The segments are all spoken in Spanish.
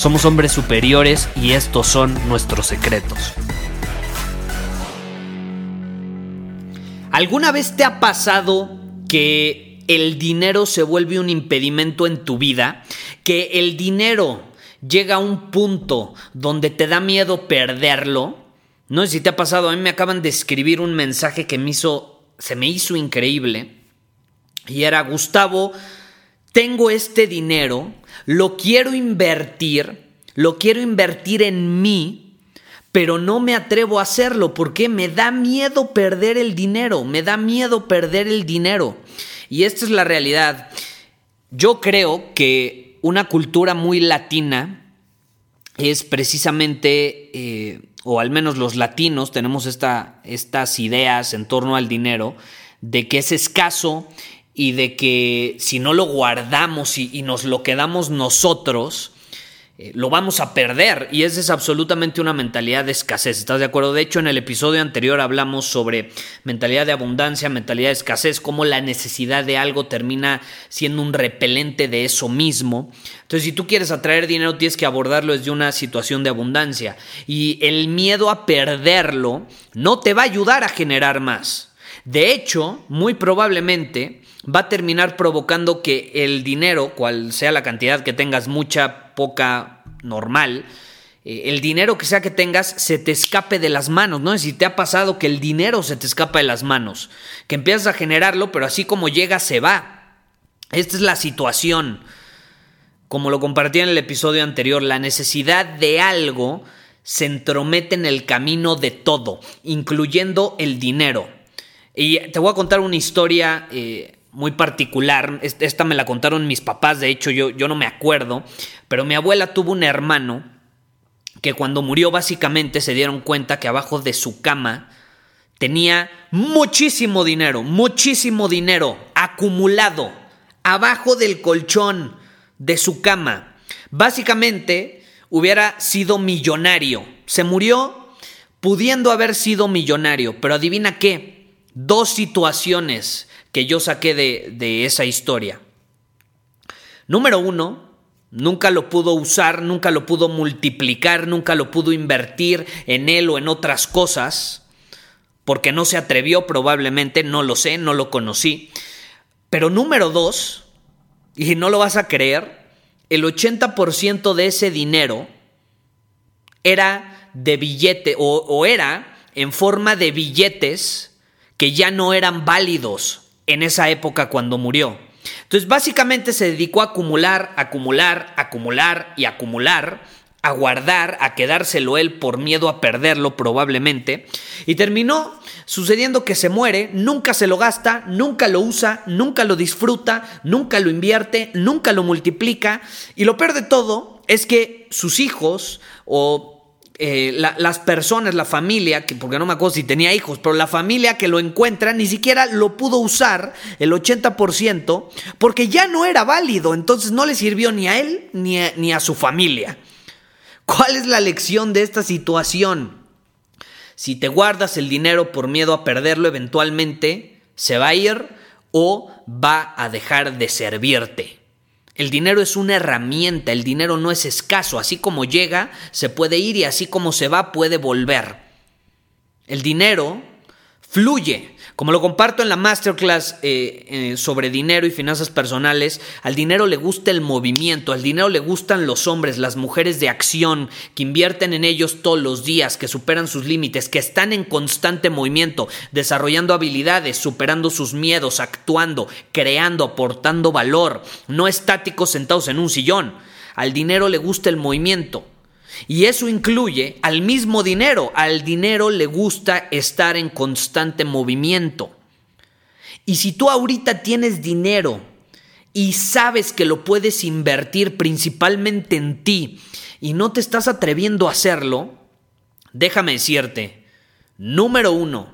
Somos hombres superiores y estos son nuestros secretos. ¿Alguna vez te ha pasado que el dinero se vuelve un impedimento en tu vida? Que el dinero llega a un punto donde te da miedo perderlo. No sé si te ha pasado, a mí me acaban de escribir un mensaje que me hizo, se me hizo increíble. Y era, Gustavo, tengo este dinero, lo quiero invertir, lo quiero invertir en mí, pero no me atrevo a hacerlo porque me da miedo perder el dinero, me da miedo perder el dinero. Y esta es la realidad. Yo creo que una cultura muy latina es precisamente, eh, o al menos los latinos tenemos esta, estas ideas en torno al dinero, de que es escaso y de que si no lo guardamos y, nos lo quedamos nosotros, eh, lo vamos a perder. Y esa es absolutamente una mentalidad de escasez. ¿Estás de acuerdo? De hecho, en el episodio anterior hablamos sobre mentalidad de abundancia, mentalidad de escasez, cómo la necesidad de algo termina siendo un repelente de eso mismo. Entonces, si tú quieres atraer dinero, tienes que abordarlo desde una situación de abundancia. Y el miedo a perderlo no te va a ayudar a generar más. De hecho, muy probablemente va a terminar provocando que el dinero, cual sea la cantidad que tengas, mucha, poca, normal, eh, el dinero que sea que tengas se te escape de las manos, ¿no? Si te ha pasado que el dinero se te escapa de las manos, que empiezas a generarlo, pero así como llega, se va. Esta es la situación. Como lo compartí en el episodio anterior, la necesidad de algo se entromete en el camino de todo, incluyendo el dinero. Y te voy a contar una historia eh, muy particular. Esta me la contaron mis papás, de hecho yo, yo no me acuerdo, pero mi abuela tuvo un hermano que cuando murió básicamente se dieron cuenta que abajo de su cama tenía muchísimo dinero, muchísimo dinero acumulado abajo del colchón de su cama. Básicamente hubiera sido millonario. Se murió pudiendo haber sido millonario, pero adivina qué, dos situaciones que yo saqué de, esa historia. Número uno, nunca lo pudo usar, nunca lo pudo multiplicar, nunca lo pudo invertir en él o en otras cosas, porque no se atrevió probablemente, no lo sé, no lo conocí. Pero número dos, y no lo vas a creer, el 80% de ese dinero era de billete o, o era en forma de billetes que ya no eran válidos en esa época cuando murió. Entonces básicamente se dedicó a acumular, acumular, acumular y acumular, a guardar, a quedárselo él por miedo a perderlo probablemente, y terminó sucediendo que se muere, nunca se lo gasta, nunca lo usa, nunca lo disfruta, nunca lo invierte, nunca lo multiplica, y lo peor de todo es que sus hijos o eh, las personas, la familia, que, porque no me acuerdo si tenía hijos, pero la familia que lo encuentra ni siquiera lo pudo usar el 80% porque ya no era válido, entonces no le sirvió ni a él ni ni a su familia. ¿Cuál es la lección de esta situación? Si te guardas el dinero por miedo a perderlo, eventualmente se va a ir o va a dejar de servirte. El dinero es una herramienta, el dinero no es escaso, así como llega, se puede ir y así como se va, puede volver. El dinero fluye, Como lo comparto en la masterclass eh, eh, sobre dinero y finanzas personales, al dinero le gusta el movimiento, al dinero le gustan los hombres, las mujeres de acción, que invierten en ellos todos los días, que superan sus límites, que están en constante movimiento, desarrollando habilidades, superando sus miedos, actuando, creando, aportando valor, no estáticos sentados en un sillón. Al dinero le gusta el movimiento. Y eso incluye al mismo dinero. Al dinero le gusta estar en constante movimiento. Y si tú ahorita tienes dinero y sabes que lo puedes invertir principalmente en ti y no te estás atreviendo a hacerlo, déjame decirte, número uno,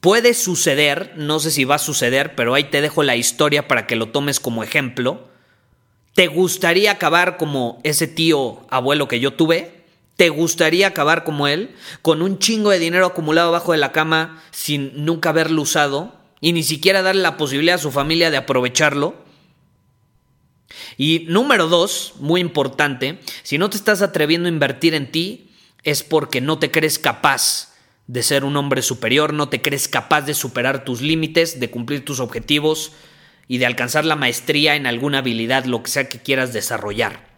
puede suceder, no sé si va a suceder, pero ahí te dejo la historia para que lo tomes como ejemplo ¿Te gustaría acabar como ese tío abuelo que yo tuve? ¿Te gustaría acabar como él? Con un chingo de dinero acumulado abajo de la cama sin nunca haberlo usado y ni siquiera darle la posibilidad a su familia de aprovecharlo. Y número dos, muy importante, si no te estás atreviendo a invertir en ti, es porque no te crees capaz de ser un hombre superior, no te crees capaz de superar tus límites, de cumplir tus objetivos, y de alcanzar la maestría en alguna habilidad, lo que sea que quieras desarrollar.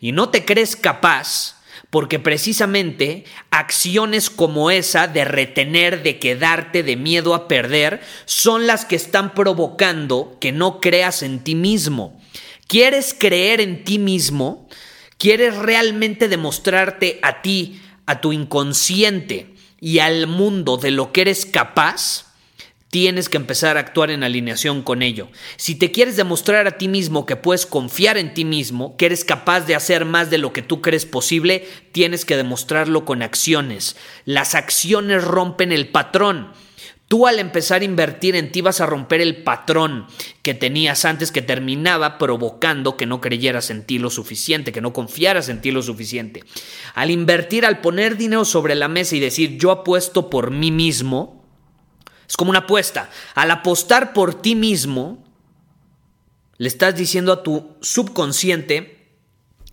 Y no te crees capaz porque precisamente acciones como esa de retener, de quedarte, de miedo a perder, son las que están provocando que no creas en ti mismo. ¿Quieres creer en ti mismo? ¿Quieres realmente demostrarte a ti, a tu inconsciente y al mundo de lo que eres capaz? Tienes que empezar a actuar en alineación con ello. Si te quieres demostrar a ti mismo que puedes confiar en ti mismo, que eres capaz de hacer más de lo que tú crees posible, tienes que demostrarlo con acciones. Las acciones rompen el patrón. Tú al empezar a invertir en ti vas a romper el patrón que tenías antes que terminaba provocando que no creyeras en ti lo suficiente, que no confiaras en ti lo suficiente. Al invertir, al poner dinero sobre la mesa y decir yo apuesto por mí mismo, es como una apuesta. Al apostar por ti mismo, le estás diciendo a tu subconsciente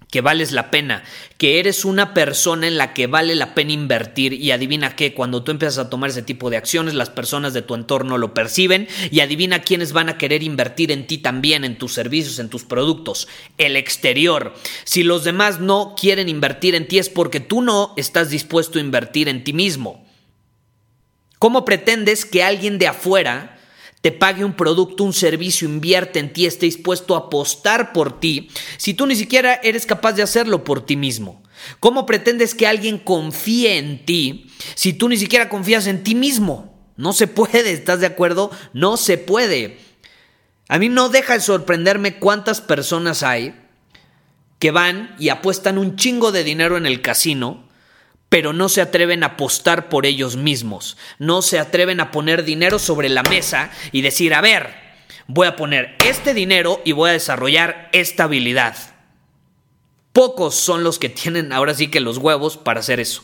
que vales la pena, que eres una persona en la que vale la pena invertir y adivina qué, cuando tú empiezas a tomar ese tipo de acciones, las personas de tu entorno lo perciben y adivina quiénes van a querer invertir en ti también, en tus servicios, en tus productos, el exterior. Si los demás no quieren invertir en ti es porque tú no estás dispuesto a invertir en ti mismo. ¿Cómo pretendes que alguien de afuera te pague un producto, un servicio, invierte en ti, esté dispuesto a apostar por ti, si tú ni siquiera eres capaz de hacerlo por ti mismo? ¿Cómo pretendes que alguien confíe en ti si tú ni siquiera confías en ti mismo? No se puede, ¿estás de acuerdo? No se puede. A mí no deja de sorprenderme cuántas personas hay que van y apuestan un chingo de dinero en el casino pero no se atreven a apostar por ellos mismos, no se atreven a poner dinero sobre la mesa y decir, a ver, voy a poner este dinero y voy a desarrollar esta habilidad. Pocos son los que tienen ahora sí que los huevos para hacer eso.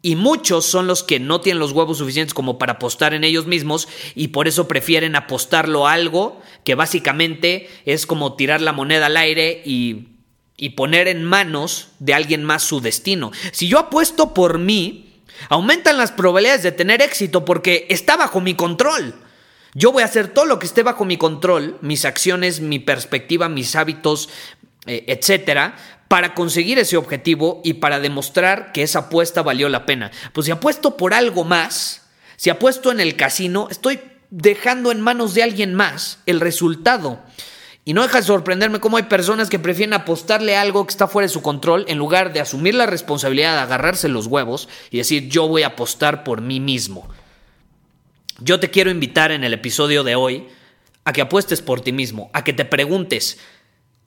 Y muchos son los que no tienen los huevos suficientes como para apostar en ellos mismos y por eso prefieren apostarlo a algo que básicamente es como tirar la moneda al aire y y poner en manos de alguien más su destino. Si yo apuesto por mí, aumentan las probabilidades de tener éxito porque está bajo mi control. Yo voy a hacer todo lo que esté bajo mi control, mis acciones, mi perspectiva, mis hábitos, eh, etcétera, para conseguir ese objetivo y para demostrar que esa apuesta valió la pena. Pues si apuesto por algo más, si apuesto en el casino, estoy dejando en manos de alguien más el resultado. Y no deja de sorprenderme cómo hay personas que prefieren apostarle algo que está fuera de su control en lugar de asumir la responsabilidad de agarrarse los huevos y decir yo voy a apostar por mí mismo. Yo te quiero invitar en el episodio de hoy a que apuestes por ti mismo, a que te preguntes,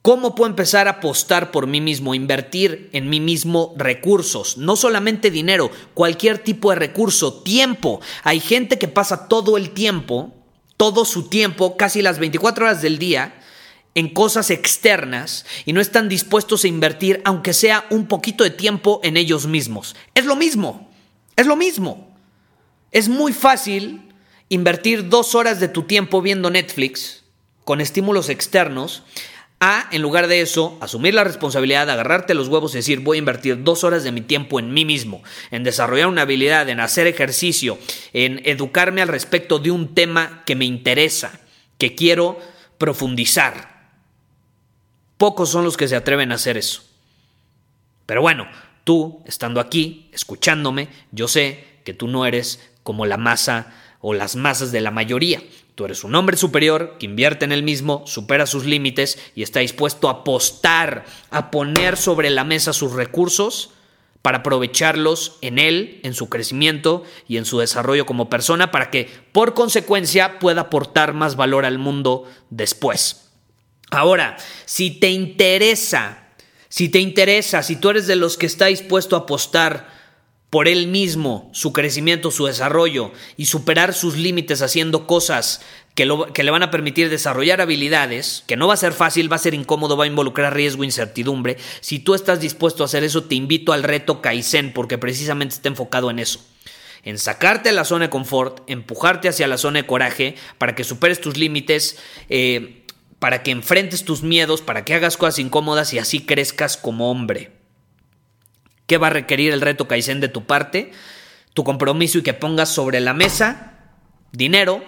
¿Cómo puedo empezar a apostar por mí mismo, invertir en mí mismo recursos? No solamente dinero, cualquier tipo de recurso, tiempo. Hay gente que pasa todo el tiempo, todo su tiempo, casi las 24 horas del día, en cosas externas y no están dispuestos a invertir, aunque sea un poquito de tiempo, en ellos mismos. Es lo mismo, es lo mismo. Es muy fácil invertir dos horas de tu tiempo viendo Netflix con estímulos externos A, en lugar de eso, asumir la responsabilidad, agarrarte los huevos y decir, voy a invertir dos horas de mi tiempo en mí mismo, en desarrollar una habilidad, en hacer ejercicio, en educarme al respecto de un tema que me interesa, que quiero profundizar. Pocos son los que se atreven a hacer eso. Pero bueno, tú, estando aquí, escuchándome, yo sé que tú no eres como la masa o las masas de la mayoría. Tú eres un hombre superior que invierte en él mismo, supera sus límites y está dispuesto a apostar, a poner sobre la mesa sus recursos para aprovecharlos en él, en su crecimiento y en su desarrollo como persona, para que por consecuencia pueda aportar más valor al mundo después. Ahora, si te interesa, si te interesa, si tú eres de los que está dispuesto a apostar por él mismo, su crecimiento, su desarrollo y superar sus límites haciendo cosas que, le van a permitir desarrollar habilidades, que no va a ser fácil, va a ser incómodo, va a involucrar riesgo, incertidumbre. Si tú estás dispuesto a hacer eso, te invito al reto Kaizen porque precisamente está enfocado en eso. En sacarte de la zona de confort, empujarte hacia la zona de coraje para que superes tus límites, eh, para que enfrentes tus miedos, para que hagas cosas incómodas y así crezcas como hombre. ¿Qué va a requerir el reto Kaizen de tu parte? Tu compromiso y que pongas sobre la mesa dinero.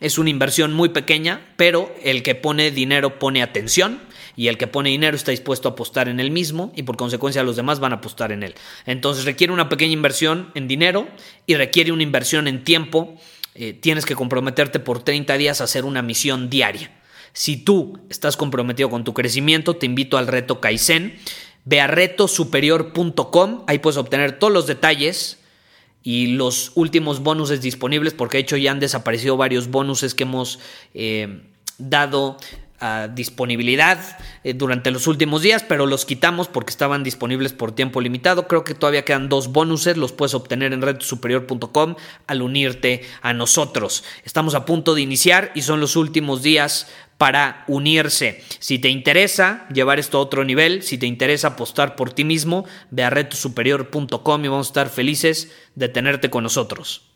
Es una inversión muy pequeña, pero el que pone dinero pone atención y el que pone dinero está dispuesto a apostar en él mismo y por consecuencia los demás van a apostar en él. Entonces requiere una pequeña inversión en dinero y requiere una inversión en tiempo. Eh, tienes que comprometerte por 30 días a hacer una misión diaria. Si tú estás comprometido con tu crecimiento, te invito al reto Kaizen. Ve a retosuperior.com, ahí puedes obtener todos los detalles y los últimos bonuses disponibles, porque de hecho ya han desaparecido varios bonuses que hemos eh, dado disponibilidad eh, durante los últimos días, pero los quitamos porque estaban disponibles por tiempo limitado. Creo que todavía quedan dos bonuses, los puedes obtener en retosuperior.com al unirte a nosotros. Estamos a punto de iniciar y son los últimos días para unirse. Si te interesa llevar esto a otro nivel, si te interesa apostar por ti mismo, ve a retosuperior.com y vamos a estar felices de tenerte con nosotros.